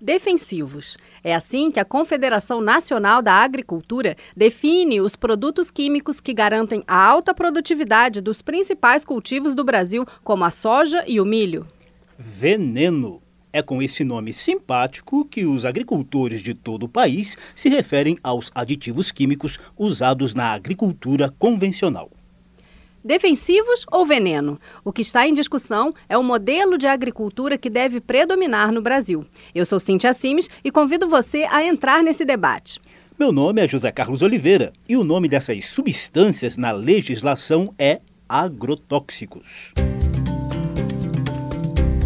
defensivos. É assim que a Confederação Nacional da Agricultura define os produtos químicos que garantem a alta produtividade dos principais cultivos do Brasil, como a soja e o milho. Veneno. É com esse nome simpático que os agricultores de todo o país se referem aos aditivos químicos usados na agricultura convencional. Defensivos ou veneno? O que está em discussão é o modelo de agricultura que deve predominar no Brasil. Eu sou Cintia Simes e convido você a entrar nesse debate. Meu nome é José Carlos Oliveira e o nome dessas substâncias na legislação é agrotóxicos.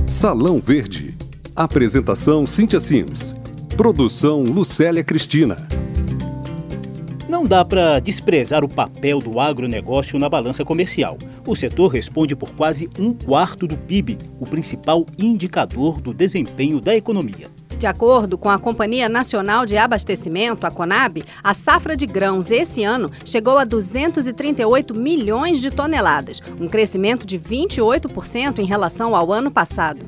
Salão Verde. Apresentação Cintia Sims. Produção Lucélia Cristina. Não dá para desprezar o papel do agronegócio na balança comercial. O setor responde por quase um quarto do PIB, o principal indicador do desempenho da economia. De acordo com a Companhia Nacional de Abastecimento, a Conab, a safra de grãos esse ano chegou a 238 milhões de toneladas, um crescimento de 28% em relação ao ano passado.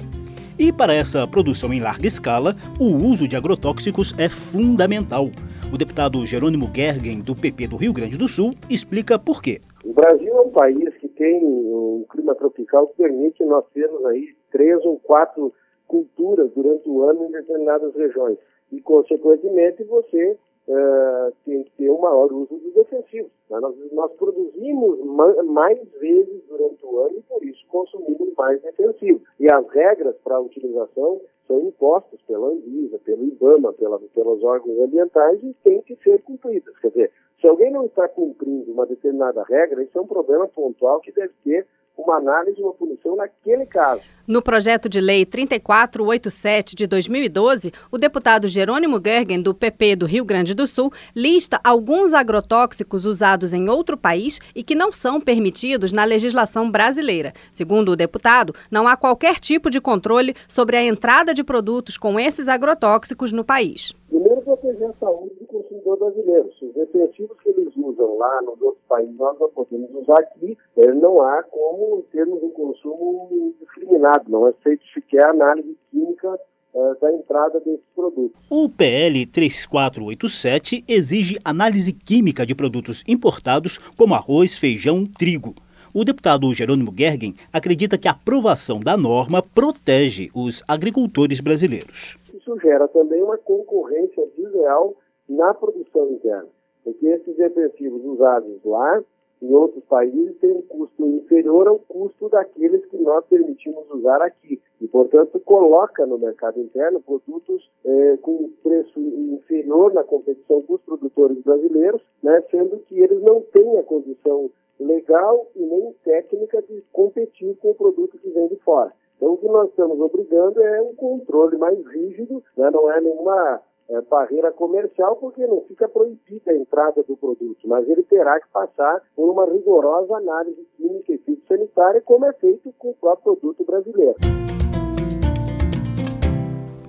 E para essa produção em larga escala, o uso de agrotóxicos é fundamental. O deputado Jerônimo Gergen, do PP do Rio Grande do Sul, explica por quê. O Brasil é um país que tem um clima tropical que permite nós termos aí três ou quatro culturas durante o ano em determinadas regiões. E, consequentemente, você uh, tem que ter um maior uso dos defensivos. Né? Nós, nós, produzimos mais vezes durante o ano e, por isso, consumimos mais defensivos. E as regras para a utilização são impostas pela Anvisa, pelo IBAMA, pela, pelos órgãos ambientais e têm que ser cumpridas. Quer dizer, se alguém não está cumprindo uma determinada regra, isso é um problema pontual que deve ter uma análise e uma punição naquele caso. No projeto de lei 3487 de 2012, o deputado Jerônimo Gergen, do PP do Rio Grande do Sul, lista alguns agrotóxicos usados em outro país e que não são permitidos na legislação brasileira. Segundo o deputado, não há qualquer tipo de controle sobre a entrada de produtos com esses agrotóxicos no país. Primeiro, proteger a saúde consumidor brasileiro. Se os defensivos que eles usam lá nos outros países nós não podemos usar aqui, eh, não há como termos um consumo discriminado, não é feito sequer análise química eh, da entrada desses produtos. O PL 3487 exige análise química de produtos importados como arroz, feijão, trigo. O deputado Jerônimo Gergen acredita que a aprovação da norma protege os agricultores brasileiros. Isso gera também uma concorrência desleal na produção interna, porque esses defensivos usados lá em outros países têm um custo inferior ao custo daqueles que nós permitimos usar aqui. E, portanto, coloca no mercado interno produtos eh, com preço inferior na competição com os produtores brasileiros, né, sendo que eles não têm a condição legal e nem técnica de competir com o produto que vem de fora. Então, o que nós estamos obrigando é um controle mais rígido, né? não é nenhuma é, barreira comercial, porque não fica proibida a entrada do produto, mas ele terá que passar por uma rigorosa análise química e fitossanitária, como é feito com o próprio produto brasileiro.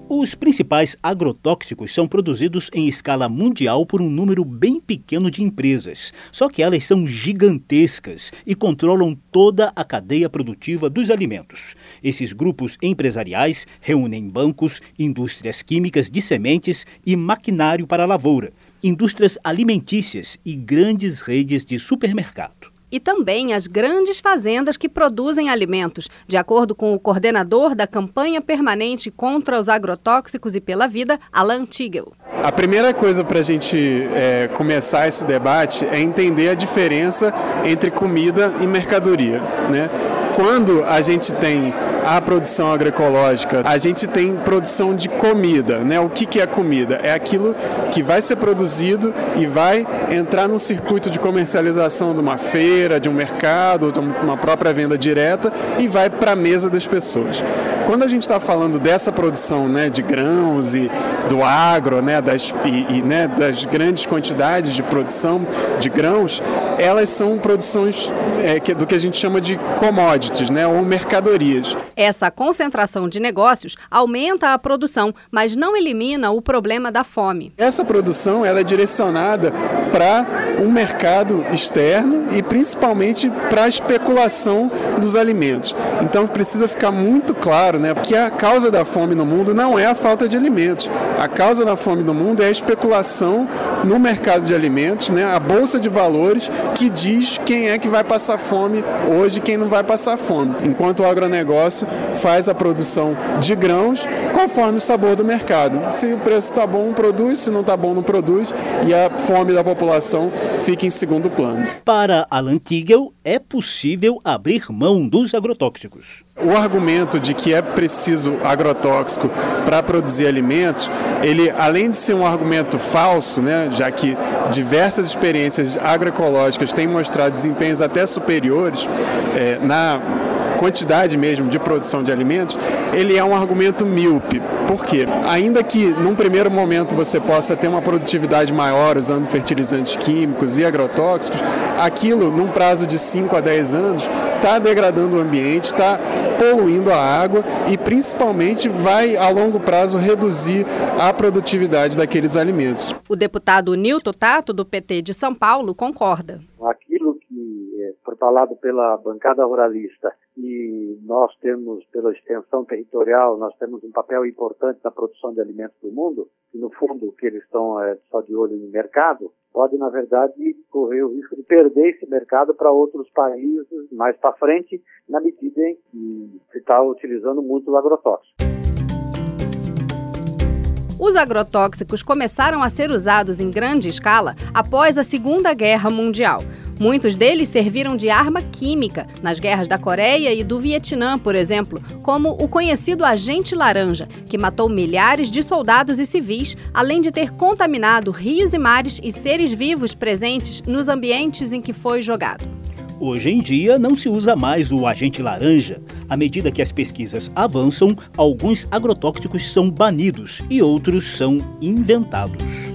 Os principais agrotóxicos são produzidos em escala mundial por um número bem pequeno de empresas, só que elas são gigantescas e controlam toda a cadeia produtiva dos alimentos. Esses grupos empresariais reúnem bancos, indústrias químicas de sementes e maquinário para a lavoura, indústrias alimentícias e grandes redes de supermercado e também as grandes fazendas que produzem alimentos, de acordo com o coordenador da campanha permanente contra os agrotóxicos e pela vida, Alan Tigel. A primeira coisa para a gente é, começar esse debate é entender a diferença entre comida e mercadoria. Né? Quando a gente tem a produção agroecológica, a gente tem produção de comida, né? O que, que é comida? É aquilo que vai ser produzido e vai entrar num circuito de comercialização de uma feira, de um mercado, de uma própria venda direta e vai para a mesa das pessoas. Quando a gente está falando dessa produção né, de grãos e do agro, né, das, e, e, né, das grandes quantidades de produção de grãos, elas são produções é, que, do que a gente chama de commodities, né, ou mercadorias. Essa concentração de negócios aumenta a produção, mas não elimina o problema da fome. Essa produção ela é direcionada para um mercado externo e principalmente para a especulação dos alimentos. Então precisa ficar muito claro né, que a causa da fome no mundo não é a falta de alimentos. A causa da fome no mundo é a especulação no mercado de alimentos, né, a bolsa de valores que diz quem é que vai passar fome hoje quem não vai passar fome. Enquanto o agronegócio faz a produção de grãos conforme o sabor do mercado. Se o preço está bom, produz, se não está bom, não produz e a fome da população fica em segundo plano. Para Alan Tigel, é possível abrir mão dos agrotóxicos. O argumento de que é preciso agrotóxico para produzir alimentos, ele além de ser um argumento falso, né, já que diversas experiências agroecológicas têm mostrado desempenhos até superiores é, na quantidade mesmo de produção de alimentos, ele é um argumento míope. Por quê? Ainda que num primeiro momento você possa ter uma produtividade maior usando fertilizantes químicos e agrotóxicos, aquilo num prazo de 5 a 10 anos está degradando o ambiente, está poluindo a água e principalmente vai a longo prazo reduzir a produtividade daqueles alimentos. O deputado Nilton Tato, do PT de São Paulo, concorda. Foi falado pela bancada ruralista e nós temos, pela extensão territorial, nós temos um papel importante na produção de alimentos do mundo, e no fundo que eles estão é, só de olho no mercado, pode, na verdade, correr o risco de perder esse mercado para outros países mais para frente, na medida em que se está utilizando muito o agrotóxico. Os agrotóxicos começaram a ser usados em grande escala após a Segunda Guerra Mundial. Muitos deles serviram de arma química nas guerras da Coreia e do Vietnã, por exemplo, como o conhecido agente laranja, que matou milhares de soldados e civis, além de ter contaminado rios e mares e seres vivos presentes nos ambientes em que foi jogado. Hoje em dia não se usa mais o agente laranja. À medida que as pesquisas avançam, alguns agrotóxicos são banidos e outros são inventados.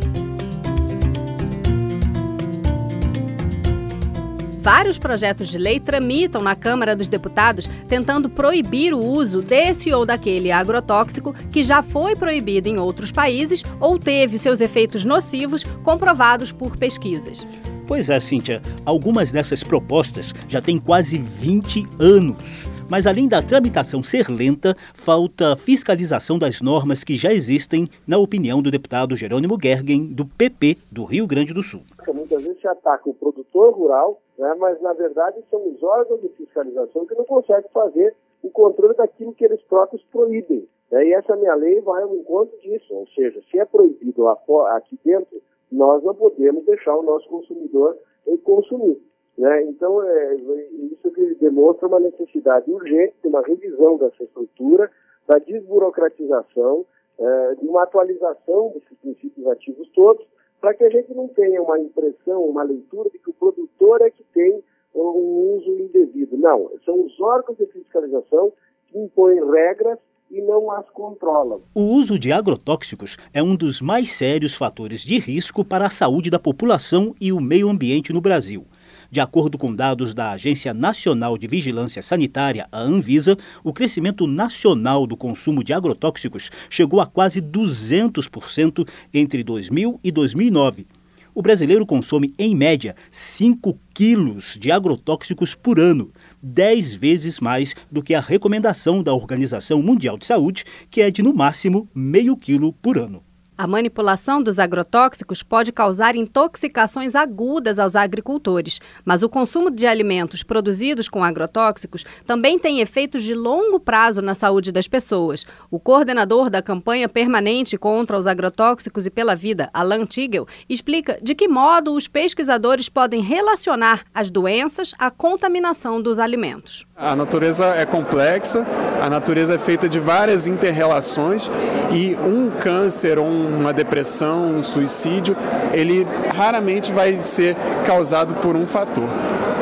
Vários projetos de lei tramitam na Câmara dos Deputados tentando proibir o uso desse ou daquele agrotóxico que já foi proibido em outros países ou teve seus efeitos nocivos comprovados por pesquisas. Pois é, Cíntia, algumas dessas propostas já têm quase 20 anos. Mas além da tramitação ser lenta, falta fiscalização das normas que já existem, na opinião do deputado Jerônimo Gergen, do PP do Rio Grande do Sul. Muitas vezes se ataca o produtor rural né? mas na verdade são os órgãos de fiscalização que não conseguem fazer o controle daquilo que eles próprios proíbem. Né? E essa minha lei vai ao encontro disso, ou seja, se é proibido aqui dentro, nós não podemos deixar o nosso consumidor consumir. Né? Então, é, isso que demonstra uma necessidade urgente de uma revisão dessa estrutura, da desburocratização, é, de uma atualização desses princípios ativos todos, para que a gente não tenha uma impressão, uma leitura de que o produtor é que tem um uso indevido. Não, são os órgãos de fiscalização que impõem regras e não as controlam. O uso de agrotóxicos é um dos mais sérios fatores de risco para a saúde da população e o meio ambiente no Brasil. De acordo com dados da Agência Nacional de Vigilância Sanitária, a Anvisa, o crescimento nacional do consumo de agrotóxicos chegou a quase 200% entre 2000 e 2009. O brasileiro consome, em média, 5 quilos de agrotóxicos por ano, 10 vezes mais do que a recomendação da Organização Mundial de Saúde, que é de no máximo meio quilo por ano. A manipulação dos agrotóxicos pode causar intoxicações agudas aos agricultores, mas o consumo de alimentos produzidos com agrotóxicos também tem efeitos de longo prazo na saúde das pessoas. O coordenador da campanha permanente contra os agrotóxicos e pela vida, Alan Tigel, explica de que modo os pesquisadores podem relacionar as doenças à contaminação dos alimentos. A natureza é complexa, a natureza é feita de várias interrelações e um câncer ou um uma depressão, um suicídio, ele raramente vai ser causado por um fator.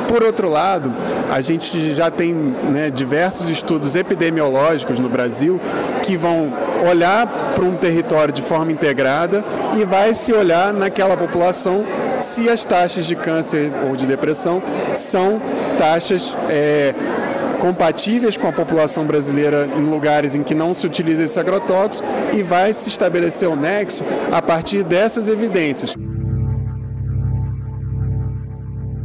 Por outro lado, a gente já tem né, diversos estudos epidemiológicos no Brasil que vão olhar para um território de forma integrada e vai se olhar naquela população se as taxas de câncer ou de depressão são taxas é, compatíveis com a população brasileira em lugares em que não se utiliza esse agrotóxico e vai se estabelecer o nexo a partir dessas evidências.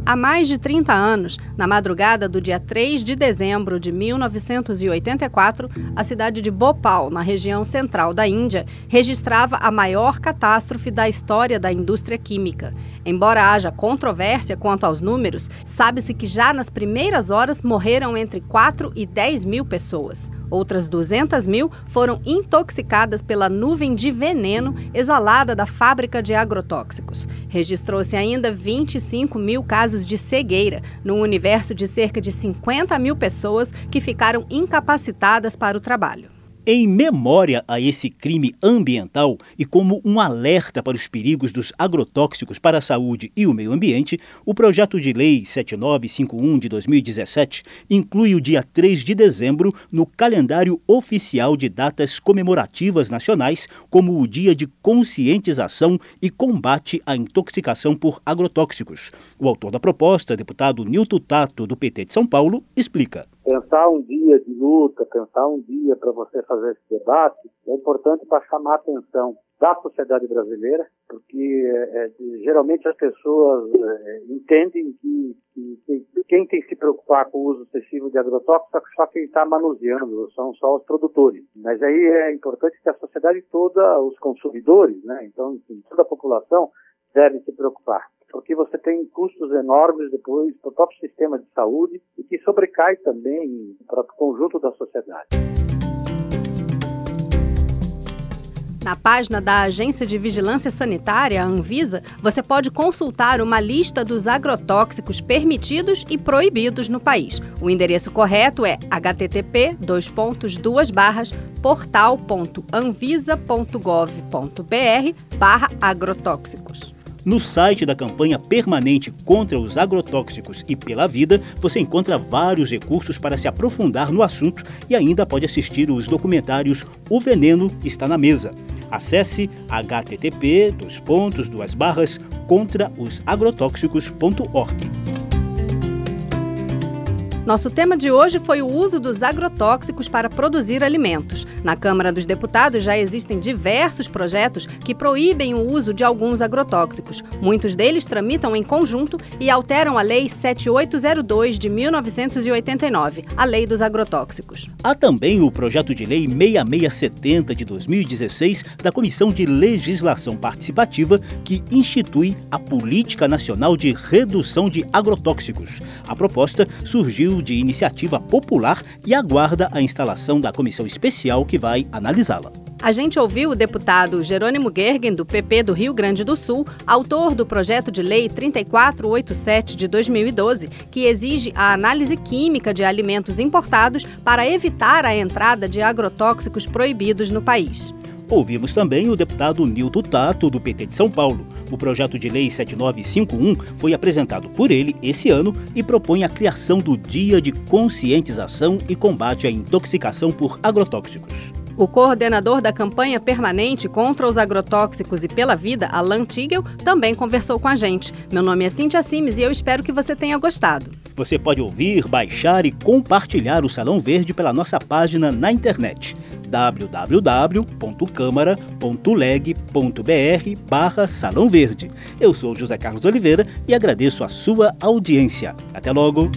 Há mais de 30 anos, na madrugada do dia 3 de dezembro de 1984, a cidade de Bhopal, na região central da Índia, registrava a maior catástrofe da história da indústria química. Embora haja controvérsia quanto aos números, sabe-se que já nas primeiras horas morreram entre 4 e 10 mil pessoas. Outras 200 mil foram intoxicadas pela nuvem de veneno exalada da fábrica de agrotóxicos. Registrou-se ainda 25 mil casos de cegueira, num universo de cerca de 50 mil pessoas que ficaram incapacitadas para o trabalho. Em memória a esse crime ambiental e como um alerta para os perigos dos agrotóxicos para a saúde e o meio ambiente, o projeto de lei 7951 de 2017 inclui o dia 3 de dezembro no calendário oficial de datas comemorativas nacionais como o Dia de Conscientização e Combate à Intoxicação por Agrotóxicos. O autor da proposta, deputado Nilton Tato, do PT de São Paulo, explica pensar um dia de luta, pensar um dia para você fazer esse debate, é importante para chamar a atenção da sociedade brasileira, porque é, geralmente as pessoas é, entendem que, que, que, quem tem que se preocupar com o uso excessivo de agrotóxicos é só quem está manuseando, são só os produtores. Mas aí é importante que a sociedade toda, os consumidores, né, então enfim, toda a população deve se preocupar porque você tem custos enormes depois para o próprio sistema de saúde e sobrecai também para o conjunto da sociedade. Na página da Agência de Vigilância Sanitária, a Anvisa, você pode consultar uma lista dos agrotóxicos permitidos e proibidos no país. O endereço correto é http portal.anvisa.gov.br agrotóxicos. No site da campanha permanente contra os agrotóxicos e pela vida, você encontra vários recursos para se aprofundar no assunto e ainda pode assistir os documentários O Veneno está na mesa. Acesse http dos pontos duas barras contra os agrotóxicos.org. Nosso tema de hoje foi o uso dos agrotóxicos para produzir alimentos. Na Câmara dos Deputados já existem diversos projetos que proíbem o uso de alguns agrotóxicos. Muitos deles tramitam em conjunto e alteram a Lei 7802 de 1989, a Lei dos Agrotóxicos. Há também o projeto de lei 6670 de 2016 da Comissão de Legislação Participativa que institui a Política Nacional de Redução de Agrotóxicos. A proposta surgiu de iniciativa popular e aguarda a instalação da comissão especial que vai analisá-la. A gente ouviu o deputado Jerônimo Gergen, do PP do Rio Grande do Sul, autor do projeto de lei 3487 de 2012, que exige a análise química de alimentos importados para evitar a entrada de agrotóxicos proibidos no país. Ouvimos também o deputado Nilton Tato, do PT de São Paulo. O projeto de lei 7951 foi apresentado por ele esse ano e propõe a criação do Dia de Conscientização e Combate à Intoxicação por Agrotóxicos. O coordenador da campanha permanente contra os agrotóxicos e pela vida, Alan Tigel, também conversou com a gente. Meu nome é Cintia Simes e eu espero que você tenha gostado. Você pode ouvir, baixar e compartilhar o Salão Verde pela nossa página na internet www.câmara.leg.br barra Salão Verde. Eu sou José Carlos Oliveira e agradeço a sua audiência. Até logo!